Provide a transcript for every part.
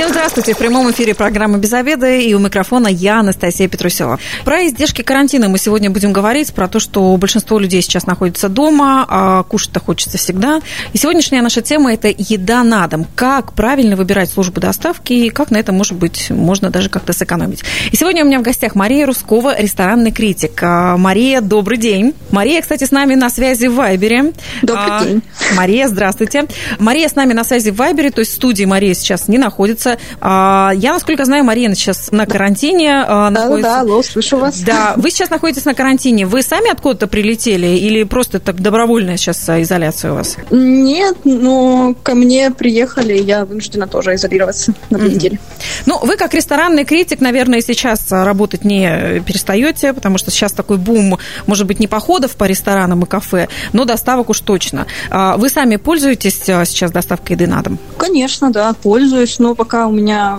Всем здравствуйте. В прямом эфире программы «Без обеда» и у микрофона я, Анастасия Петрусева. Про издержки карантина мы сегодня будем говорить, про то, что большинство людей сейчас находится дома, а кушать-то хочется всегда. И сегодняшняя наша тема – это еда на дом. Как правильно выбирать службу доставки и как на этом, может быть, можно даже как-то сэкономить. И сегодня у меня в гостях Мария Рускова, ресторанный критик. А, Мария, добрый день. Мария, кстати, с нами на связи в Вайбере. Добрый а, день. Мария, здравствуйте. Мария с нами на связи в Вайбере, то есть в студии Мария сейчас не находится находится. А, я, насколько знаю, Марина сейчас на карантине да, находится. Да, алло, слышу вас. Да, вы сейчас находитесь на карантине. Вы сами откуда-то прилетели или просто так добровольная сейчас изоляция у вас? Нет, но ко мне приехали, я вынуждена тоже изолироваться на две mm-hmm. недели. Ну, вы как ресторанный критик, наверное, сейчас работать не перестаете, потому что сейчас такой бум, может быть, не походов по ресторанам и кафе, но доставок уж точно. А, вы сами пользуетесь а, сейчас доставкой еды на дом? Конечно, да, пользуюсь, но пока у меня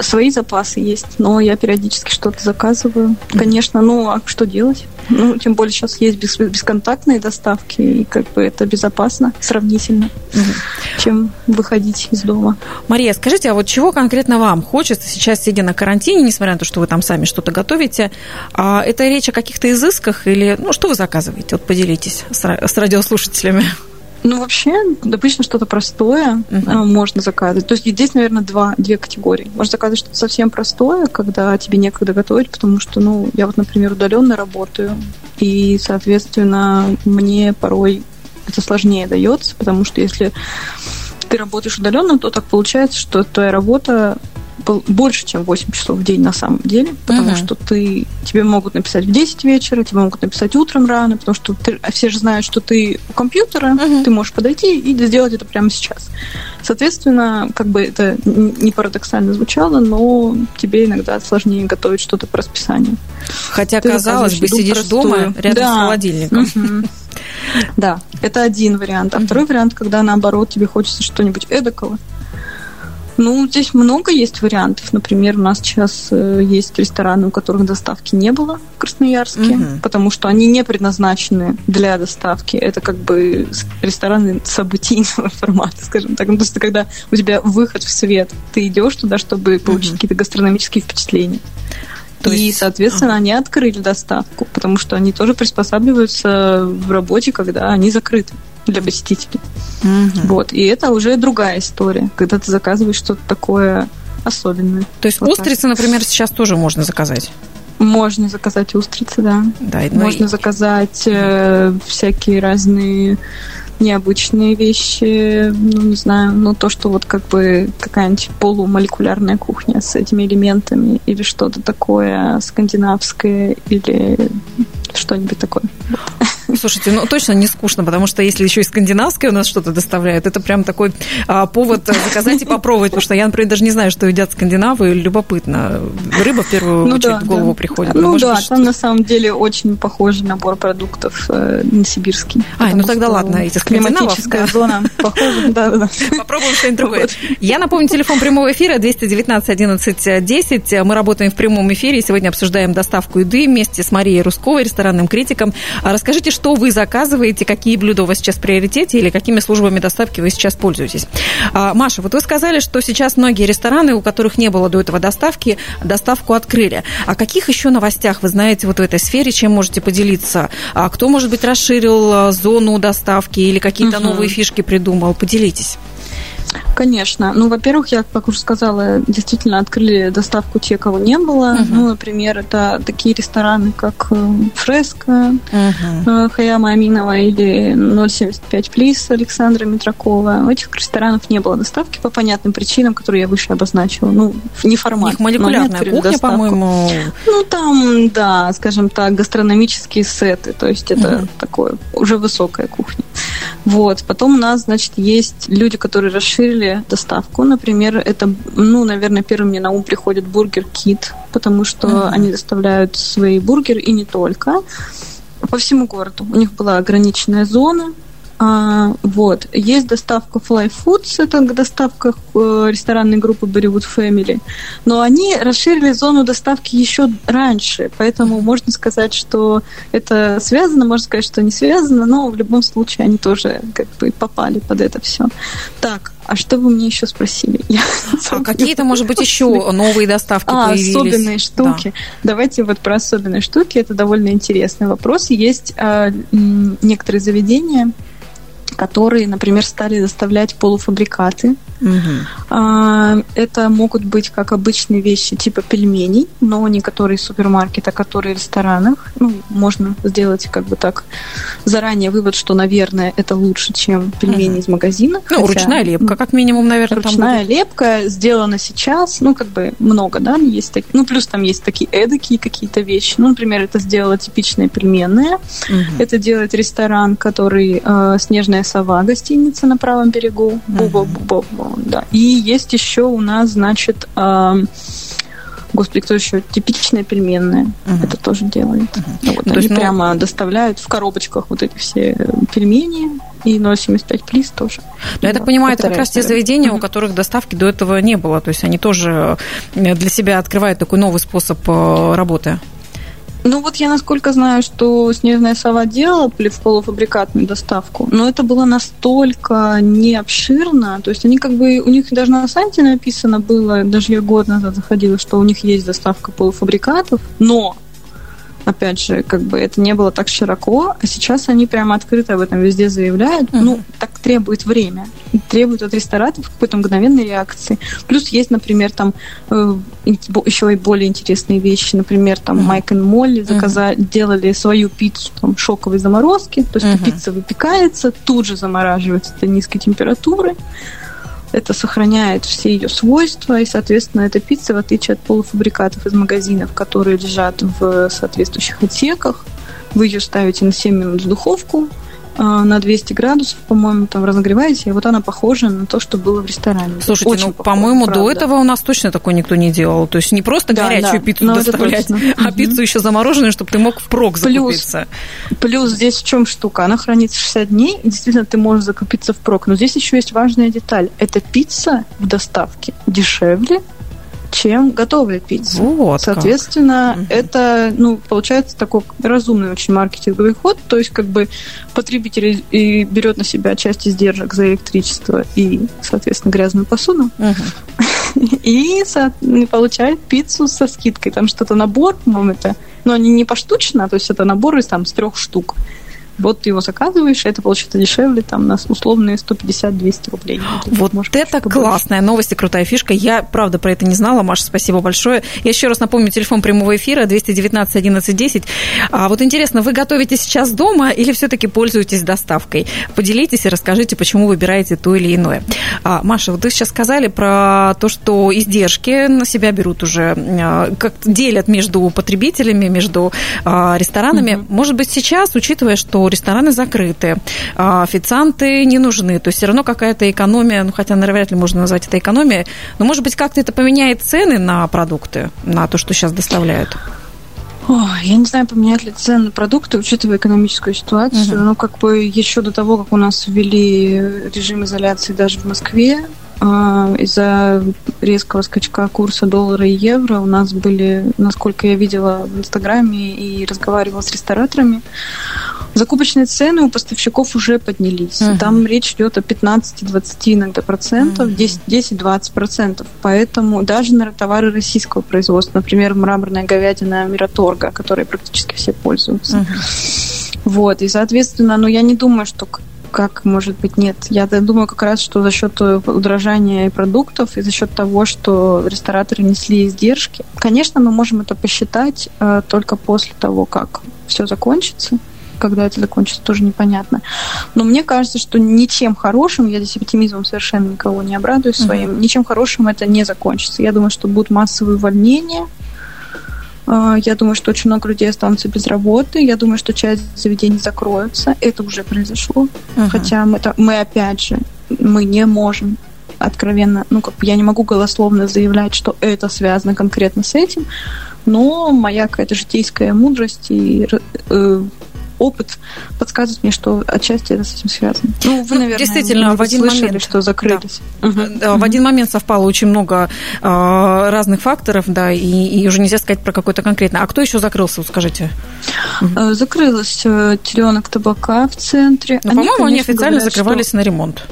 свои запасы есть, но я периодически что-то заказываю. Конечно, ну а что делать? Ну, тем более сейчас есть бес, бесконтактные доставки, и как бы это безопасно сравнительно, угу. чем выходить из дома. Мария, скажите, а вот чего конкретно вам хочется сейчас, сидя на карантине, несмотря на то, что вы там сами что-то готовите, а это речь о каких-то изысках или, ну, что вы заказываете? Вот поделитесь с, с радиослушателями. Ну, вообще, обычно что-то простое uh-huh. можно заказывать. То есть здесь, наверное, два, две категории. Можно заказывать что-то совсем простое, когда тебе некогда готовить, потому что, ну, я вот, например, удаленно работаю, и, соответственно, мне порой это сложнее дается, потому что если ты работаешь удаленно, то так получается, что твоя работа больше, чем 8 часов в день на самом деле, потому uh-huh. что ты, тебе могут написать в 10 вечера, тебе могут написать утром рано, потому что ты, все же знают, что ты у компьютера, uh-huh. ты можешь подойти и сделать это прямо сейчас. Соответственно, как бы это не парадоксально звучало, но тебе иногда сложнее готовить что-то по расписанию. Хотя, ты казалось бы, сидишь простую. дома рядом да. с холодильником. Uh-huh. Да, это один вариант. А uh-huh. второй вариант, когда наоборот тебе хочется что-нибудь эдакого, ну, здесь много есть вариантов. Например, у нас сейчас э, есть рестораны, у которых доставки не было в Красноярске, угу. потому что они не предназначены для доставки. Это как бы рестораны событийного формата, скажем так. Ну, то есть, когда у тебя выход в свет, ты идешь туда, чтобы получить угу. какие-то гастрономические впечатления. То и, есть... соответственно, они открыли доставку, потому что они тоже приспосабливаются в работе, когда они закрыты для посетителей. Угу. Вот. И это уже другая история, когда ты заказываешь что-то такое особенное. То есть вот устрицы, так. например, сейчас тоже можно заказать? Можно заказать устрицы, да. да ну можно и... заказать э, всякие разные необычные вещи, ну, не знаю, ну, то, что вот как бы какая-нибудь полумолекулярная кухня с этими элементами или что-то такое скандинавское или что-нибудь такое. Слушайте, ну точно не скучно, потому что если еще и скандинавское у нас что-то доставляют, это прям такой а, повод заказать и попробовать, потому что я, например, даже не знаю, что едят скандинавы, любопытно. Рыба в первую ну, очередь да, в голову да. приходит. Ну да, быть, там на самом деле очень похожий набор продуктов э, на сибирский. А, ну тогда ладно, эти скандинавов. Да. зона похожа, да, да. Попробуем что-нибудь другое. Я напомню, телефон прямого эфира 219 11 10. Мы работаем в прямом эфире, сегодня обсуждаем доставку еды вместе с Марией Русковой, ресторанным критиком. А расскажите, что вы заказываете, какие блюда у вас сейчас в приоритете или какими службами доставки вы сейчас пользуетесь. А, Маша, вот вы сказали, что сейчас многие рестораны, у которых не было до этого доставки, доставку открыли. О каких еще новостях вы знаете вот в этой сфере, чем можете поделиться? А кто, может быть, расширил зону доставки или какие-то угу. новые фишки придумал? Поделитесь. Конечно. Ну, во-первых, я, как уже сказала, действительно открыли доставку те, кого не было. Uh-huh. Ну, например, это такие рестораны, как э, Фреско, uh-huh. Хайяма Аминова или 075 Please Александра Митракова. У этих ресторанов не было доставки по понятным причинам, которые я выше обозначила. Ну, не формат. У них молекулярная кухня, доставку. по-моему. Ну, там, да, скажем так, гастрономические сеты. То есть это uh-huh. такое уже высокая кухня. Вот. Потом у нас, значит, есть люди, которые расширили доставку. Например, это, ну, наверное, первым мне на ум приходит Бургер Кит, потому что mm-hmm. они доставляют свои бургеры и не только по всему городу. У них была ограниченная зона, А, вот. Есть доставка Fly Foods, это доставка э, ресторанной группы Bollywood Family, но они расширили зону доставки еще раньше, поэтому можно сказать, что это связано, можно сказать, что не связано, но в любом случае они тоже как бы попали под это все. Так, а что вы мне еще спросили? Я а какие-то, может быть, еще новые доставки а, появились? особенные штуки. Да. Давайте вот про особенные штуки. Это довольно интересный вопрос. Есть э, некоторые заведения, которые, например, стали доставлять полуфабрикаты. Угу. Это могут быть как обычные вещи типа пельменей, но не которые в супермаркете, а которые в ресторанах. Ну, можно сделать как бы так заранее вывод, что, наверное, это лучше, чем пельмени угу. из магазина. Ну, хотя... ручная лепка, как минимум, наверное, Ручная там будет. лепка сделана сейчас, ну, как бы много, да, есть такие, ну, плюс там есть такие эдакие какие-то вещи. Ну, например, это сделала типичные пельменные. Угу. Это делает ресторан, который э, «Снежная сова», гостиница на правом берегу. Буба-буба-буба да. И есть еще у нас, значит, э, Господи, кто еще? Типичные пельменные. Угу. Это тоже делает. Угу. Вот, ну, они есть, ну... прямо доставляют в коробочках вот эти все пельмени. И 0,75 плиз тоже. Но я так понимаю, это как раз те заведения, у которых доставки до этого не было. То есть они тоже для себя открывают такой новый способ э, работы. Ну вот я насколько знаю, что Снежная сова делала полуфабрикатную доставку, но это было настолько не обширно, то есть они как бы, у них даже на сайте написано было, даже я год назад заходила, что у них есть доставка полуфабрикатов, но опять же, как бы это не было так широко, а сейчас они прямо открыто об этом везде заявляют. Uh-huh. Ну, так требует время. Требует от рестораторов какой-то мгновенной реакции. Плюс есть, например, там э, еще и более интересные вещи. Например, там. Майк и Молли заказали, uh-huh. делали свою пиццу там, шоковой заморозки. То есть uh-huh. пицца выпекается, тут же замораживается до низкой температуры это сохраняет все ее свойства, и, соответственно, эта пицца, в отличие от полуфабрикатов из магазинов, которые лежат в соответствующих отсеках, вы ее ставите на 7 минут в духовку, на 200 градусов, по-моему, там разогреваете, и вот она похожа на то, что было в ресторане. Слушайте, Очень ну, по-моему, до этого у нас точно такое никто не делал. То есть не просто да, горячую да, пиццу доставлять, а угу. пиццу еще замороженную, чтобы ты мог впрок закупиться. Плюс, плюс здесь в чем штука? Она хранится 60 дней, и действительно ты можешь закупиться впрок. Но здесь еще есть важная деталь. Эта пицца в доставке дешевле, чем готовая пицца. Вот Соответственно, как. это, ну, получается такой разумный очень маркетинговый ход, то есть как бы потребитель и берет на себя часть издержек за электричество и, соответственно, грязную посуду, угу. и получает пиццу со скидкой. Там что-то набор, по-моему, это, но они не поштучно, то есть это набор из там с трех штук. Вот ты его заказываешь, это получится дешевле, там, на условные 150-200 рублей. Вот может, это классная больше. новость и крутая фишка. Я, правда, про это не знала. Маша, спасибо большое. Я еще раз напомню, телефон прямого эфира 219 11 10. А вот интересно, вы готовите сейчас дома или все-таки пользуетесь доставкой? Поделитесь и расскажите, почему выбираете то или иное. А, Маша, вот вы сейчас сказали про то, что издержки на себя берут уже, а, как делят между потребителями, между а, ресторанами. Угу. Может быть, сейчас, учитывая, что рестораны закрыты, а официанты не нужны, то есть все равно какая-то экономия, ну хотя, наверное, вряд ли можно назвать это экономией, но, может быть, как-то это поменяет цены на продукты, на то, что сейчас доставляют? О, я не знаю, поменяют ли цены на продукты, учитывая экономическую ситуацию. Угу. Ну, как бы еще до того, как у нас ввели режим изоляции даже в Москве, из-за резкого скачка курса доллара и евро у нас были, насколько я видела в Инстаграме и разговаривала с рестораторами, закупочные цены у поставщиков уже поднялись. Uh-huh. Там речь идет о 15-20 иногда процентов, uh-huh. 10-20 процентов. Поэтому даже на товары российского производства, например, мраморная говядина Мираторга, которой практически все пользуются. Uh-huh. Вот, и, соответственно, ну, я не думаю, что как, может быть, нет. Я думаю как раз, что за счет удорожания продуктов и за счет того, что рестораторы несли издержки. Конечно, мы можем это посчитать э, только после того, как все закончится когда это закончится, тоже непонятно. Но мне кажется, что ничем хорошим, я здесь оптимизмом совершенно никого не обрадую своим, uh-huh. ничем хорошим это не закончится. Я думаю, что будут массовые увольнения, я думаю, что очень много людей останутся без работы. Я думаю, что часть заведений закроются. Это уже произошло. Uh-huh. Хотя мы, мы опять же, мы не можем откровенно, ну, как бы я не могу голословно заявлять, что это связано конкретно с этим, но моя какая-то житейская мудрость и э, опыт подсказывает мне, что отчасти это с этим связано. Ну, вы, ну, наверное, действительно, в один слышали, момент что закрылись. Да. Угу. Да, в один момент совпало очень много э, разных факторов, да, и, и уже нельзя сказать про какой-то конкретно. А кто еще закрылся, вот скажите? Угу. Закрылась э, теленок табака в центре. Ну, по-моему, они официально говорят, закрывались что... на ремонт.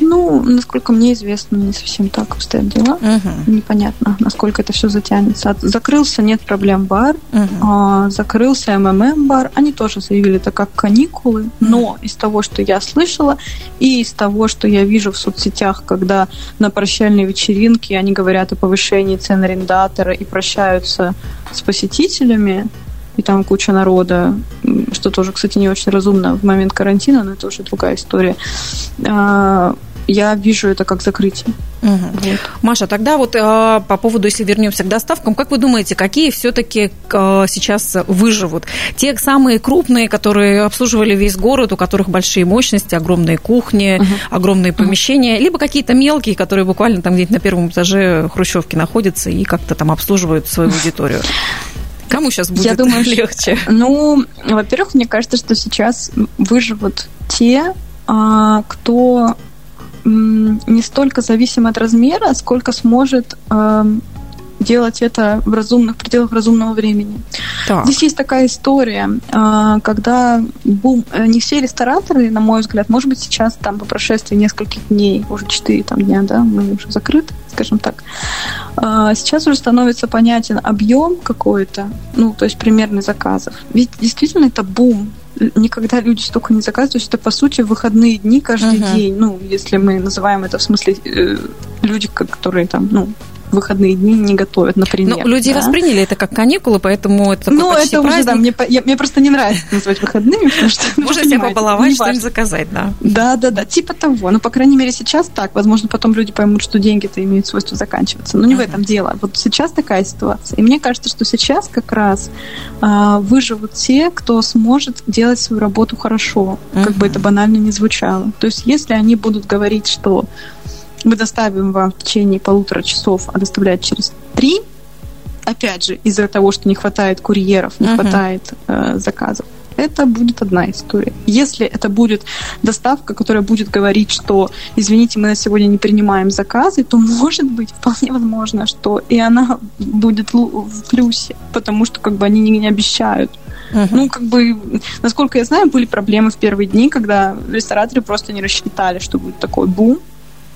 Ну, насколько мне известно, не совсем так обстоят дела. Угу. Непонятно, насколько это все затянется. Закрылся нет проблем бар, угу. а, закрылся МММ бар. Они тоже заявили это как каникулы, угу. но из того, что я слышала, и из того, что я вижу в соцсетях, когда на прощальной вечеринке они говорят о повышении цен арендатора и прощаются с посетителями, и там куча народа, что тоже, кстати, не очень разумно в момент карантина, но это уже другая история а, я вижу это как закрытие. Угу. Вот. Маша, тогда вот э, по поводу, если вернемся к доставкам, как вы думаете, какие все-таки э, сейчас выживут? Те самые крупные, которые обслуживали весь город, у которых большие мощности, огромные кухни, угу. огромные помещения, угу. либо какие-то мелкие, которые буквально там где-то на первом этаже хрущевки находятся и как-то там обслуживают свою аудиторию? Кому сейчас будет Я думаю, легче? Ну, во-первых, мне кажется, что сейчас выживут те, а, кто не столько зависим от размера, сколько сможет эм, делать это в разумных пределах разумного времени. Так. Здесь есть такая история, э, когда бум, э, не все рестораторы, на мой взгляд, может быть, сейчас там по прошествии нескольких дней, уже 4 там, дня, да, мы уже закрыты, скажем так, э, сейчас уже становится понятен объем какой-то, ну, то есть примерный заказов. Ведь действительно это бум никогда люди столько не заказывают. То есть это, по сути, выходные дни каждый uh-huh. день. Ну, если мы называем это в смысле э, люди, которые там, ну, выходные дни не готовят, например. Ну, люди да? восприняли это как каникулы, поэтому это Ну, это праздник. уже, да, мне, я, мне просто не нравится называть выходными, потому что... Ну, Можно себя побаловать, что-нибудь заказать, да. Да, да, да, типа того. Ну, по крайней мере, сейчас так. Возможно, потом люди поймут, что деньги-то имеют свойство заканчиваться. Но не в этом дело. Вот сейчас такая ситуация. И мне кажется, что сейчас как раз а, выживут те, кто сможет делать свою работу хорошо, как бы это банально не звучало. То есть, если они будут говорить, что мы доставим вам в течение полутора часов, а доставлять через три, опять же, из-за того, что не хватает курьеров, не uh-huh. хватает э, заказов. Это будет одна история. Если это будет доставка, которая будет говорить, что, извините, мы на сегодня не принимаем заказы, то, может быть, вполне возможно, что и она будет в плюсе, потому что как бы они не, не обещают. Uh-huh. Ну, как бы, насколько я знаю, были проблемы в первые дни, когда рестораторы просто не рассчитали, что будет такой бум.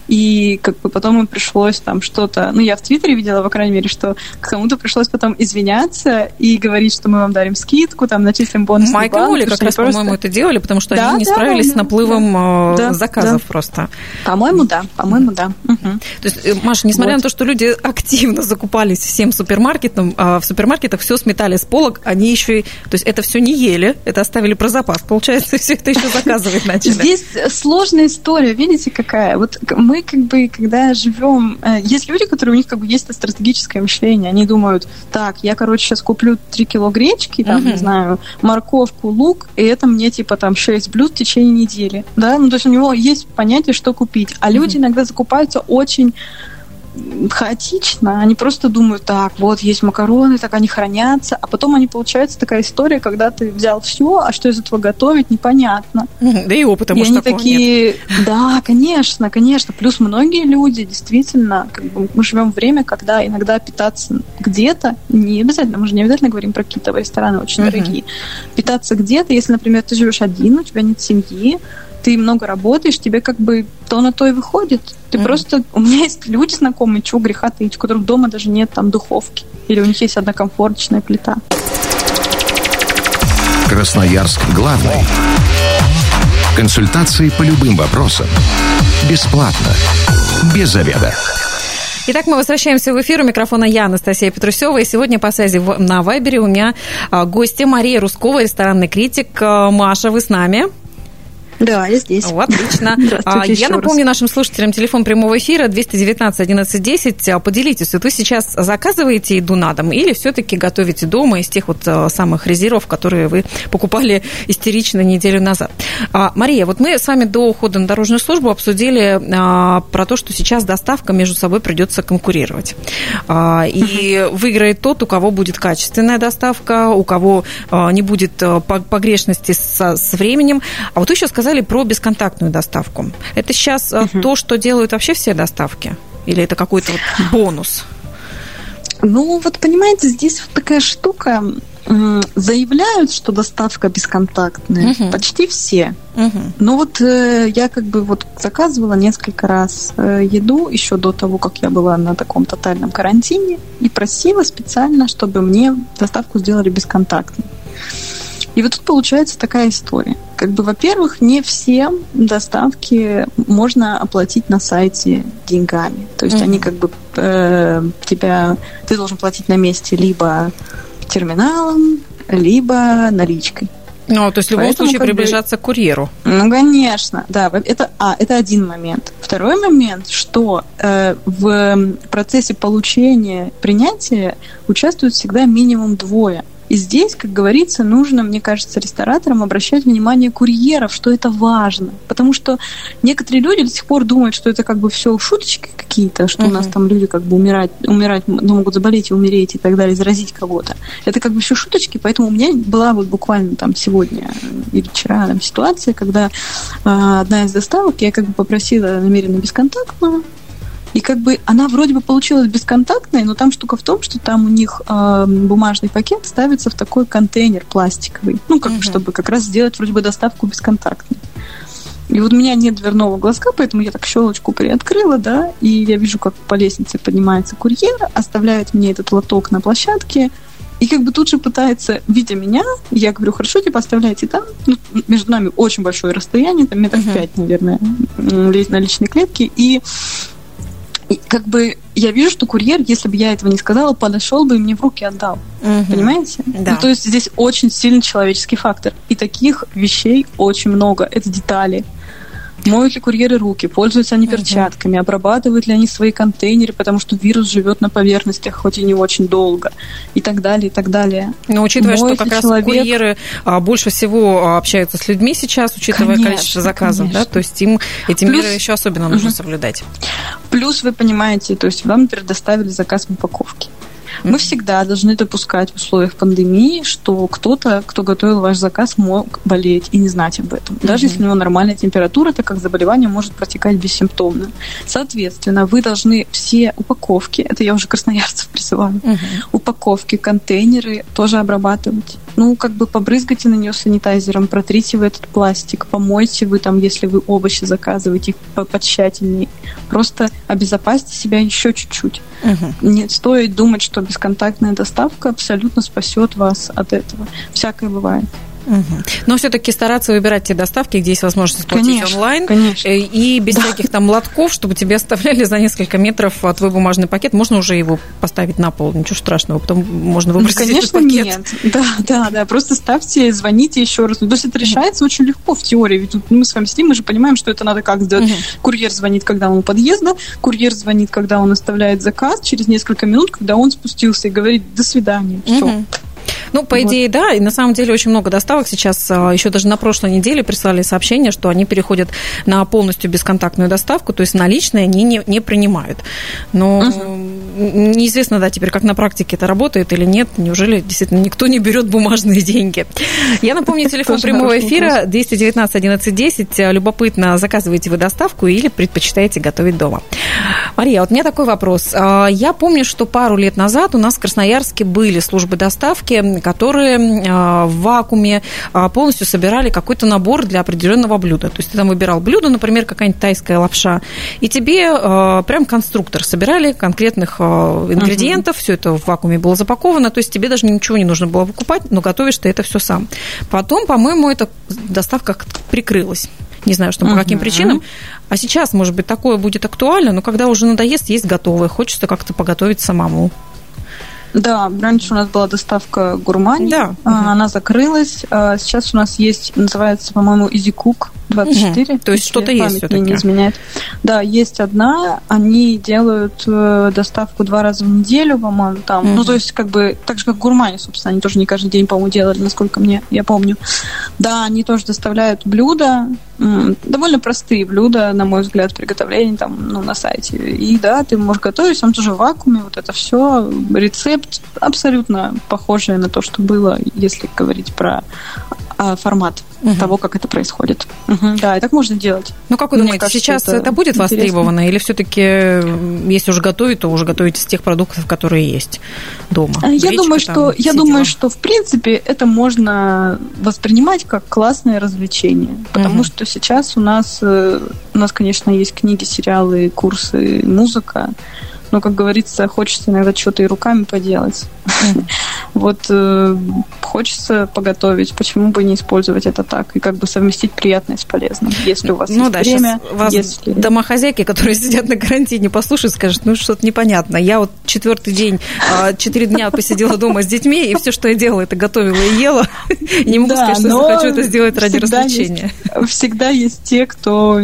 И как бы потом им пришлось там что-то... Ну, я в Твиттере видела, по крайней мере, что кому-то пришлось потом извиняться и говорить, что мы вам дарим скидку, там, начислим бонус. Майк и Оля как раз, просто... по-моему, это делали, потому что да, они не да, справились да, с наплывом да, э, заказов да. просто. По-моему, да. По-моему, да. Угу. То есть, э, Маша, несмотря вот. на то, что люди активно закупались всем супермаркетом, а в супермаркетах все сметали с полок, они еще и... То есть, это все не ели, это оставили про запас. Получается, все это еще заказывать начали. Здесь сложная история, видите, какая? Вот мы мы как бы, когда живем... Э, есть люди, которые у них как бы есть это стратегическое мышление. Они думают, так, я, короче, сейчас куплю 3 кило гречки, там, uh-huh. не знаю, морковку, лук, и это мне, типа, там, 6 блюд в течение недели. Да? Ну, то есть у него есть понятие, что купить. А люди иногда закупаются очень хаотично. Они просто думают, так, вот есть макароны, так они хранятся, а потом они получается такая история, когда ты взял все, а что из этого готовить, непонятно. Да и опыта, и может, они такие, нет. да, конечно, конечно. Плюс многие люди действительно, как бы, мы живем в время, когда иногда питаться где-то, не обязательно, мы же не обязательно говорим про какие-то рестораны очень uh-huh. дорогие, питаться где-то, если, например, ты живешь один, у тебя нет семьи, ты много работаешь, тебе как бы то на то и выходит. Ты mm-hmm. просто... У меня есть люди знакомые, чего греха таить, у которых дома даже нет там духовки. Или у них есть одна комфорточная плита. Красноярск главный. Консультации по любым вопросам. Бесплатно. Без заведа. Итак, мы возвращаемся в эфир. У микрофона я, Анастасия Петрусева. И сегодня по связи на Вайбере у меня а, гости Мария Рускова, ресторанный критик. А, Маша, вы с нами? Да, я здесь. О, отлично. А, я напомню раз. нашим слушателям телефон прямого эфира 219 11 10. Поделитесь, вот вы сейчас заказываете еду на дом или все-таки готовите дома из тех вот а, самых резервов, которые вы покупали истерично неделю назад? А, Мария, вот мы с вами до ухода на дорожную службу обсудили про то, что сейчас доставка между собой придется конкурировать. И выиграет тот, у кого будет качественная доставка, у кого не будет погрешности с временем. А вот еще сказали, сказали про бесконтактную доставку. Это сейчас угу. то, что делают вообще все доставки? Или это какой-то вот бонус? Ну, вот понимаете, здесь вот такая штука. Заявляют, что доставка бесконтактная. Угу. Почти все. Угу. Но вот э, я как бы вот заказывала несколько раз э, еду еще до того, как я была на таком тотальном карантине, и просила специально, чтобы мне доставку сделали бесконтактной. И вот тут получается такая история. Как бы, во-первых, не все доставки можно оплатить на сайте деньгами. То есть mm-hmm. они как бы э, тебя, ты должен платить на месте либо терминалом, либо наличкой. Ну, то есть в любом Поэтому, случае приближаться бы, к курьеру. Ну, конечно, да. Это, а, это один момент. Второй момент, что э, в процессе получения принятия участвуют всегда минимум двое. И здесь, как говорится, нужно, мне кажется, рестораторам обращать внимание курьеров, что это важно. Потому что некоторые люди до сих пор думают, что это как бы все шуточки какие-то, что uh-huh. у нас там люди как бы умирать, умирать, ну, могут заболеть и умереть и так далее, заразить кого-то. Это как бы все шуточки, поэтому у меня была вот буквально там сегодня или вчера там, ситуация, когда э, одна из доставок, я как бы попросила намеренно бесконтактную, и как бы она вроде бы получилась бесконтактной, но там штука в том, что там у них э, бумажный пакет ставится в такой контейнер пластиковый. Ну, как бы, чтобы как раз сделать вроде бы доставку бесконтактной. И вот у меня нет дверного глазка, поэтому я так щелочку приоткрыла, да, и я вижу, как по лестнице поднимается курьер, оставляет мне этот лоток на площадке, и как бы тут же пытается, видя меня, я говорю, хорошо, типа оставляйте там. Ну, между нами очень большое расстояние, там метров uh-huh. пять, наверное, на личной клетке. И как бы я вижу, что курьер, если бы я этого не сказала, подошел бы и мне в руки отдал. Угу. Понимаете? Да. Ну, то есть здесь очень сильный человеческий фактор. И таких вещей очень много. Это детали. Моют ли курьеры руки, пользуются они перчатками, обрабатывают ли они свои контейнеры, потому что вирус живет на поверхностях, хоть и не очень долго, и так далее, и так далее. Но учитывая, Моет что как раз человек... курьеры а, больше всего а, общаются с людьми сейчас, учитывая конечно, количество заказов, конечно. да, то есть им эти Плюс... меры еще особенно нужно угу. соблюдать. Плюс вы понимаете, то есть вам предоставили заказ в упаковке. Мы всегда должны допускать в условиях пандемии, что кто-то, кто готовил ваш заказ, мог болеть и не знать об этом. Даже если у него нормальная температура, так как заболевание может протекать бессимптомно. Соответственно, вы должны все упаковки, это я уже красноярцев призываю, упаковки, контейнеры тоже обрабатывать. Ну, как бы побрызгайте на нее санитайзером, протрите вы этот пластик, помойте вы там, если вы овощи заказываете, потщательней. Просто обезопасьте себя еще чуть-чуть. Угу. Не стоит думать, что бесконтактная доставка абсолютно спасет вас от этого. Всякое бывает. Угу. Но все-таки стараться выбирать те доставки, где есть возможность платить конечно, онлайн. Конечно. Э, и без да. всяких там лотков, чтобы тебе оставляли за несколько метров твой бумажный пакет. Можно уже его поставить на пол, ничего страшного. Потом можно выбросить ну, конечно, этот пакет. нет. Да, да, да. Просто ставьте, звоните еще раз. Ну, то есть это решается очень легко в теории. Ведь мы с вами сидим, мы же понимаем, что это надо как сделать. Угу. Курьер звонит, когда он у подъезда, курьер звонит, когда он оставляет заказ, через несколько минут, когда он спустился и говорит «до свидания». Все. Угу. Ну, по вот. идее, да. И на самом деле очень много доставок сейчас. А, Еще даже на прошлой неделе прислали сообщение, что они переходят на полностью бесконтактную доставку, то есть наличные они не, не принимают. Но угу. Неизвестно, да, теперь как на практике это работает или нет. Неужели действительно никто не берет бумажные деньги? Я напомню, телефон прямого эфира 219 11 10. Любопытно, заказываете вы доставку или предпочитаете готовить дома? Мария, вот у меня такой вопрос. А, я помню, что пару лет назад у нас в Красноярске были службы доставки, которые а, в вакууме а, полностью собирали какой-то набор для определенного блюда. То есть ты там выбирал блюдо, например, какая-нибудь тайская лапша, и тебе прям конструктор собирали конкретных ингредиентов, uh-huh. все это в вакууме было запаковано, то есть тебе даже ничего не нужно было покупать, но готовишь ты это все сам. Потом, по-моему, эта доставка прикрылась. Не знаю, что по каким причинам. А сейчас, может быть, такое будет актуально, но когда уже надоест, есть готовое. Хочется как-то поготовить самому. Да, раньше у нас была доставка гурмани, да. она закрылась. А сейчас у нас есть, называется, по-моему, Easy Cook 24. Угу. То есть что-то есть все-таки. не изменяет. Да, есть одна. Они делают э, доставку два раза в неделю, по-моему, там. Угу. Ну, то есть, как бы, так же, как гурмани, собственно, они тоже не каждый день, по-моему, делали, насколько мне, я помню. Да, они тоже доставляют блюда, довольно простые блюда, на мой взгляд, приготовления там, ну, на сайте. И да, ты можешь готовить, там тоже в вакууме, вот это все. Рецепт абсолютно похожий на то, что было, если говорить про а, формат угу. того, как это происходит. Угу. Да, и так можно делать. Ну, как вы Мне думаете, кажется, сейчас это, это будет интересно. востребовано? Или все-таки, если уже готовить, то уже готовить из тех продуктов, которые есть дома? А, я Гречка, думаю, что, я думаю, что, в принципе, это можно воспринимать как классное развлечение. Потому угу. что сейчас у нас, э, у нас, конечно, есть книги, сериалы, курсы, музыка. Но, как говорится, хочется иногда что-то и руками поделать. Вот э, хочется поготовить, почему бы не использовать это так и как бы совместить приятное с полезным, если у вас ну, есть да, время. Вас если... домохозяйки, которые сидят на карантине, послушают, скажут, ну что-то непонятно. Я вот четвертый день, а, четыре дня посидела дома с детьми, и все, что я делала, это готовила и ела. Не могу сказать, что хочу это сделать ради развлечения. Всегда есть те, кто,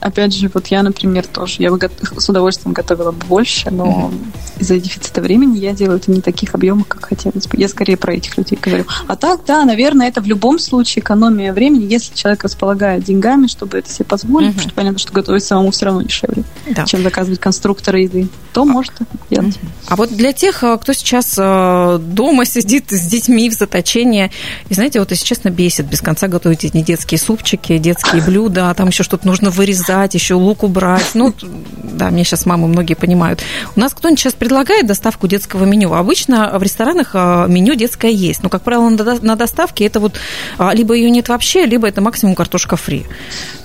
опять же, вот я, например, тоже, я бы с удовольствием готовила больше, но из-за дефицита времени я делаю это не таких объемах, как хотелось бы. Я скорее про этих людей говорю. А так, да, наверное, это в любом случае экономия времени, если человек располагает деньгами, чтобы это себе позволить, угу. потому что понятно, что готовить самому все равно дешевле, да. чем заказывать конструктора еды, то может это делать. А вот для тех, э, кто сейчас э, дома сидит с детьми в заточении, и знаете, вот, если честно, бесит без конца готовить эти детские супчики, детские блюда, а там еще что-то нужно вырезать, еще лук убрать. Ну, да, мне сейчас мамы многие понимают. У нас кто-нибудь сейчас предлагает доставку детского меню? Обычно в ресторанах э, меню детское есть, но, как правило, на доставке это вот а, либо ее нет вообще, либо это максимум картошка фри.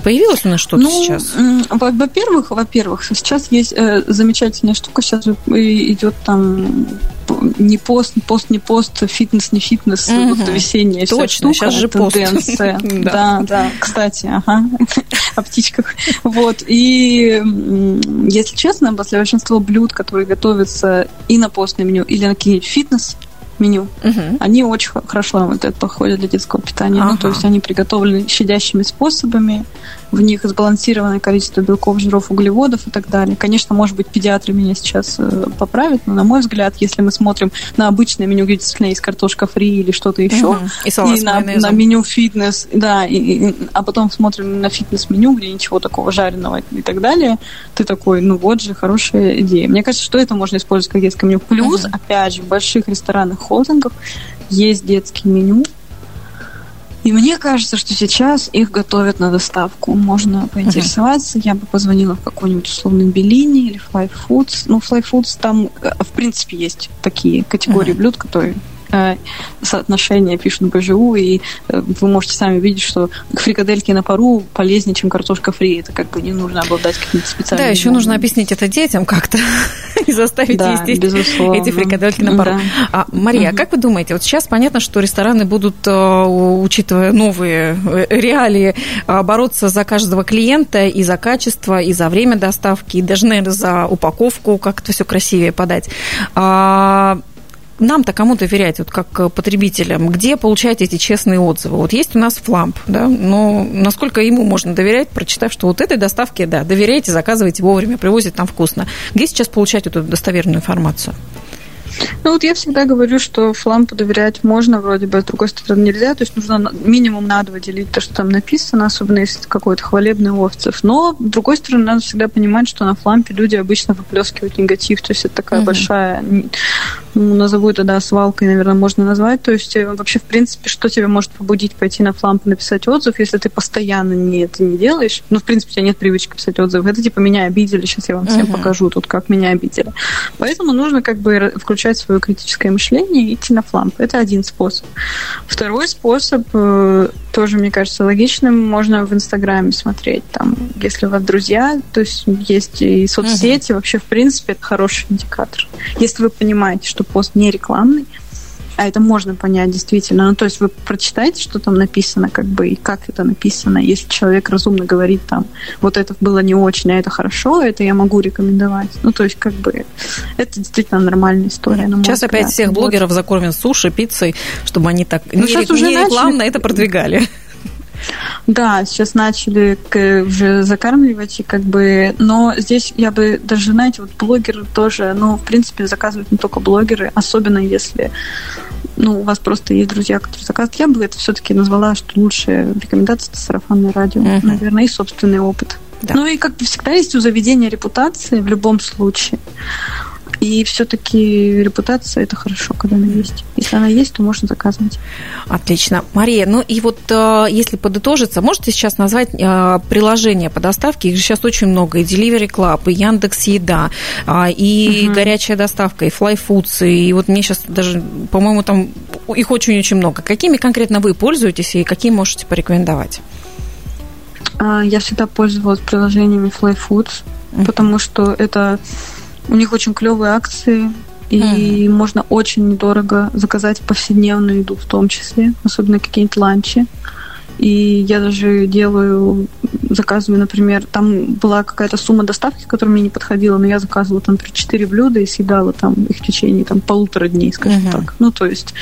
Появилось у нас что-то ну, сейчас? Во-первых, во-первых, сейчас есть э, замечательная штука, сейчас идет там не пост, пост не пост, фитнес не фитнес, угу. вот весенняя Точно, вся штука, сейчас же тенденция. пост. да, да, кстати, ага, о птичках. Вот, и если честно, после большинства блюд, которые готовятся и на постное меню, или на какие-нибудь фитнес, меню. Угу. Они очень хорошо вот это подходят для детского питания. Ага. Ну, то есть они приготовлены щадящими способами, в них сбалансированное количество белков, жиров, углеводов и так далее. Конечно, может быть, педиатры меня сейчас э, поправят, но, на мой взгляд, если мы смотрим на обычное меню, где действительно есть картошка фри или что-то еще, угу. и, и на, на меню фитнес, да, и, и, а потом смотрим на фитнес-меню, где ничего такого жареного и так далее, ты такой, ну вот же, хорошая идея. Мне кажется, что это можно использовать как детское меню. Плюс, угу. опять же, в больших ресторанах, холдингах есть детские меню, и мне кажется, что сейчас их готовят на доставку. Можно поинтересоваться. Uh-huh. Я бы позвонила в какой-нибудь условный Беллини или Fly Foods. Ну, Fly Foods там, э, в принципе, есть такие категории uh-huh. блюд, которые Э, соотношения пишут БЖУ, и э, вы можете сами видеть, что фрикадельки на пару полезнее, чем картошка фри. Это как бы не нужно обладать каким-то специальным... Да, еще нужно объяснить это детям как-то и заставить да, есть безусловно. эти фрикадельки на пару. Да. А, Мария, угу. как вы думаете, вот сейчас понятно, что рестораны будут, э, учитывая новые реалии, бороться за каждого клиента и за качество, и за время доставки, и даже, наверное, за упаковку, как это все красивее подать. А, нам-то кому доверять, вот как э, потребителям, где получать эти честные отзывы? Вот есть у нас фламп, да, но насколько ему можно доверять, прочитав, что вот этой доставке, да, доверяйте, заказывайте вовремя, привозят там вкусно. Где сейчас получать эту достоверную информацию? Ну вот я всегда говорю, что флампу доверять можно, вроде бы, с другой стороны нельзя. То есть нужно минимум надо выделить то, что там написано, особенно если какой-то хвалебный отзыв. Но, с другой стороны, надо всегда понимать, что на флампе люди обычно выплескивают негатив. То есть это такая угу. большая, ну, назову это, да, свалкой, наверное, можно назвать. То есть э, вообще, в принципе, что тебя может побудить пойти на фламп и написать отзыв, если ты постоянно не это не делаешь? Ну, в принципе, у тебя нет привычки писать отзывы. Это типа меня обидели, сейчас я вам всем угу. покажу тут, как меня обидели. Поэтому нужно как бы включать свое критическое мышление и идти на фламп. Это один способ. Второй способ, э, тоже, мне кажется, логичным, можно в Инстаграме смотреть. Там, если у вас друзья, то есть есть и соцсети, uh вообще, в принципе, это хороший индикатор. Если вы понимаете, что пост не рекламный, а это можно понять действительно. Ну, то есть вы прочитаете, что там написано, как бы, и как это написано. Если человек разумно говорит там, вот это было не очень, а это хорошо, это я могу рекомендовать. Ну, то есть, как бы, это действительно нормальная история. Сейчас опять всех блогеров закормят суши, пиццей, чтобы они так ну, не, уже не рекламно это продвигали. Да, сейчас начали уже закармливать, и как бы, но здесь я бы даже, знаете, вот блогеры тоже, ну, в принципе, заказывают не только блогеры, особенно если ну, у вас просто есть друзья, которые заказывают. Я бы это все-таки назвала, что лучшая рекомендация – это сарафанное радио, uh-huh. наверное, и собственный опыт. Да. Ну и как всегда есть у заведения репутации в любом случае. И все-таки репутация это хорошо, когда она есть. Если она есть, то можно заказывать. Отлично. Мария, ну и вот э, если подытожиться, можете сейчас назвать э, приложения по доставке? Их сейчас очень много. И Delivery Club, и Яндекс Еда, а, и угу. горячая доставка, и Fly Foods, и вот мне сейчас даже, по-моему, там их очень-очень много. Какими конкретно вы пользуетесь и какие можете порекомендовать? А, я всегда пользовалась приложениями Fly Foods, uh-huh. потому что это у них очень клевые акции, и mm-hmm. можно очень недорого заказать повседневную еду в том числе, особенно какие-нибудь ланчи. И я даже делаю, заказываю, например, там была какая-то сумма доставки, которая мне не подходила, но я заказывала там 3-4 блюда и съедала там их в течение там полутора дней, скажем uh-huh. так. Ну, то есть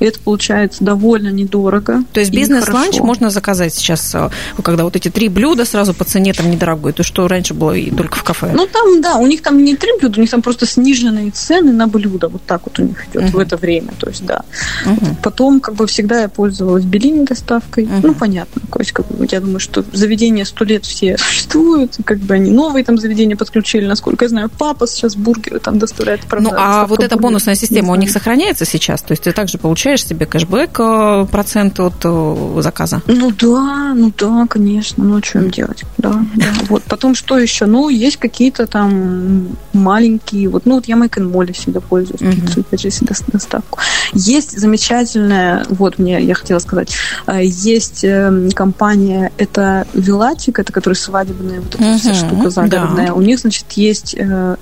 это получается довольно недорого. То есть бизнес-ланч можно заказать сейчас, э, когда вот эти три блюда сразу по цене там недорогой, то что раньше было и только в кафе. Ну, там, да, у них там не три блюда, у них там просто сниженные цены на блюда, вот так вот у них идет uh-huh. в это время, то есть, да. Uh-huh. Потом, как бы, всегда я пользовалась белиной доставкой, uh-huh. ну, понятно. То есть, как бы, я думаю, что заведения сто лет все существуют, как бы они новые там заведения подключили. Насколько я знаю, папа сейчас бургеры там доставляет. Ну, а вот эта бонусная система у них сохраняется сейчас? То есть ты также получаешь себе кэшбэк э, процент от э, заказа? Ну да, ну да, конечно. Ну, что им делать? Да, да. Вот. Потом что еще? Ну, есть какие-то там маленькие, вот, ну, вот я Майк Молли всегда пользуюсь, пиццу, опять же, доставку. Есть замечательная, вот мне я хотела сказать, э, есть Эм, компания, это Вилатик, это который свадебная вот эта вся штука загородная. Да. У них, значит, есть э,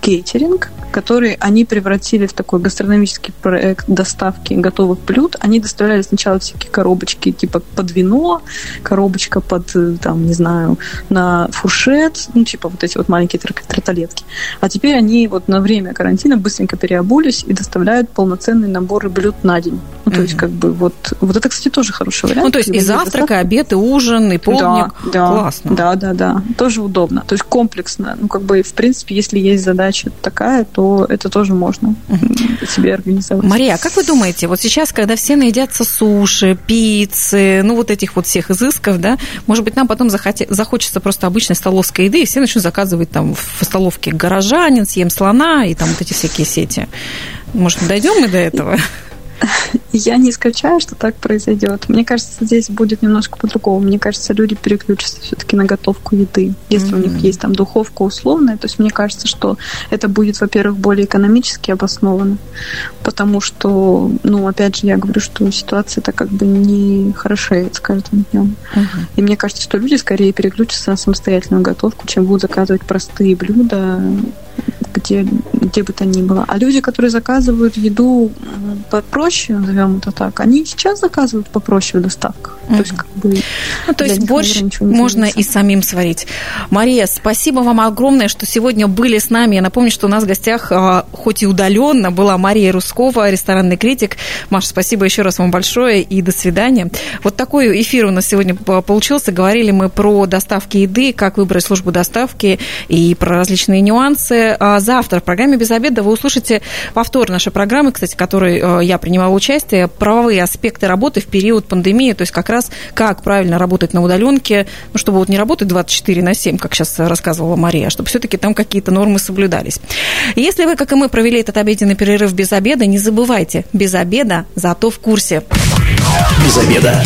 кейтеринг, который они превратили в такой гастрономический проект доставки готовых блюд. Они доставляли сначала всякие коробочки типа под вино, коробочка под, э, там, не знаю, на фуршет, ну, типа вот эти вот маленькие тарталетки. А теперь они вот на время карантина быстренько переобулись и доставляют полноценный набор блюд на день. Ну, то mm-hmm. есть, как бы, вот, вот это, кстати, тоже хороший вариант. Ну, то есть и завтрак, и обед, и ужин, и полдник. Да, да, Классно. Да, да, да. Тоже удобно. То есть комплексно. Ну, как бы, в принципе, если есть задача такая, то это тоже можно себе организовать. Мария, а как вы думаете, вот сейчас, когда все наедятся суши, пиццы, ну, вот этих вот всех изысков, да, может быть, нам потом захоти- захочется просто обычной столовской еды, и все начнут заказывать там в столовке горожанин, съем слона и там вот эти всякие сети. Может, дойдем мы до этого? Я не исключаю, что так произойдет. Мне кажется, здесь будет немножко по-другому. Мне кажется, люди переключатся все-таки на готовку еды. Если mm-hmm. у них есть там духовка условная, то есть мне кажется, что это будет, во-первых, более экономически обосновано, потому что, ну, опять же, я говорю, что ситуация-то как бы не хорошеет с каждым днем. Mm-hmm. И мне кажется, что люди скорее переключатся на самостоятельную готовку, чем будут заказывать простые блюда где, где бы то ни было. А люди, которые заказывают еду попроще, назовем это так, они сейчас заказывают попроще в доставках. Mm-hmm. То есть, как бы, ну, то есть борщ можно и самим сварить. Мария, спасибо вам огромное, что сегодня были с нами. Я напомню, что у нас в гостях, а, хоть и удаленно, была Мария Рускова, ресторанный критик. Маша, спасибо еще раз вам большое и до свидания. Вот такой эфир у нас сегодня получился. Говорили мы про доставки еды, как выбрать службу доставки и про различные нюансы. Завтра в программе «Без обеда» вы услышите повтор нашей программы, кстати, в которой э, я принимала участие, правовые аспекты работы в период пандемии, то есть как раз как правильно работать на удаленке, ну, чтобы вот не работать 24 на 7, как сейчас рассказывала Мария, а чтобы все-таки там какие-то нормы соблюдались. Если вы, как и мы, провели этот обеденный перерыв без обеда, не забывайте, без обеда, зато в курсе. Без обеда.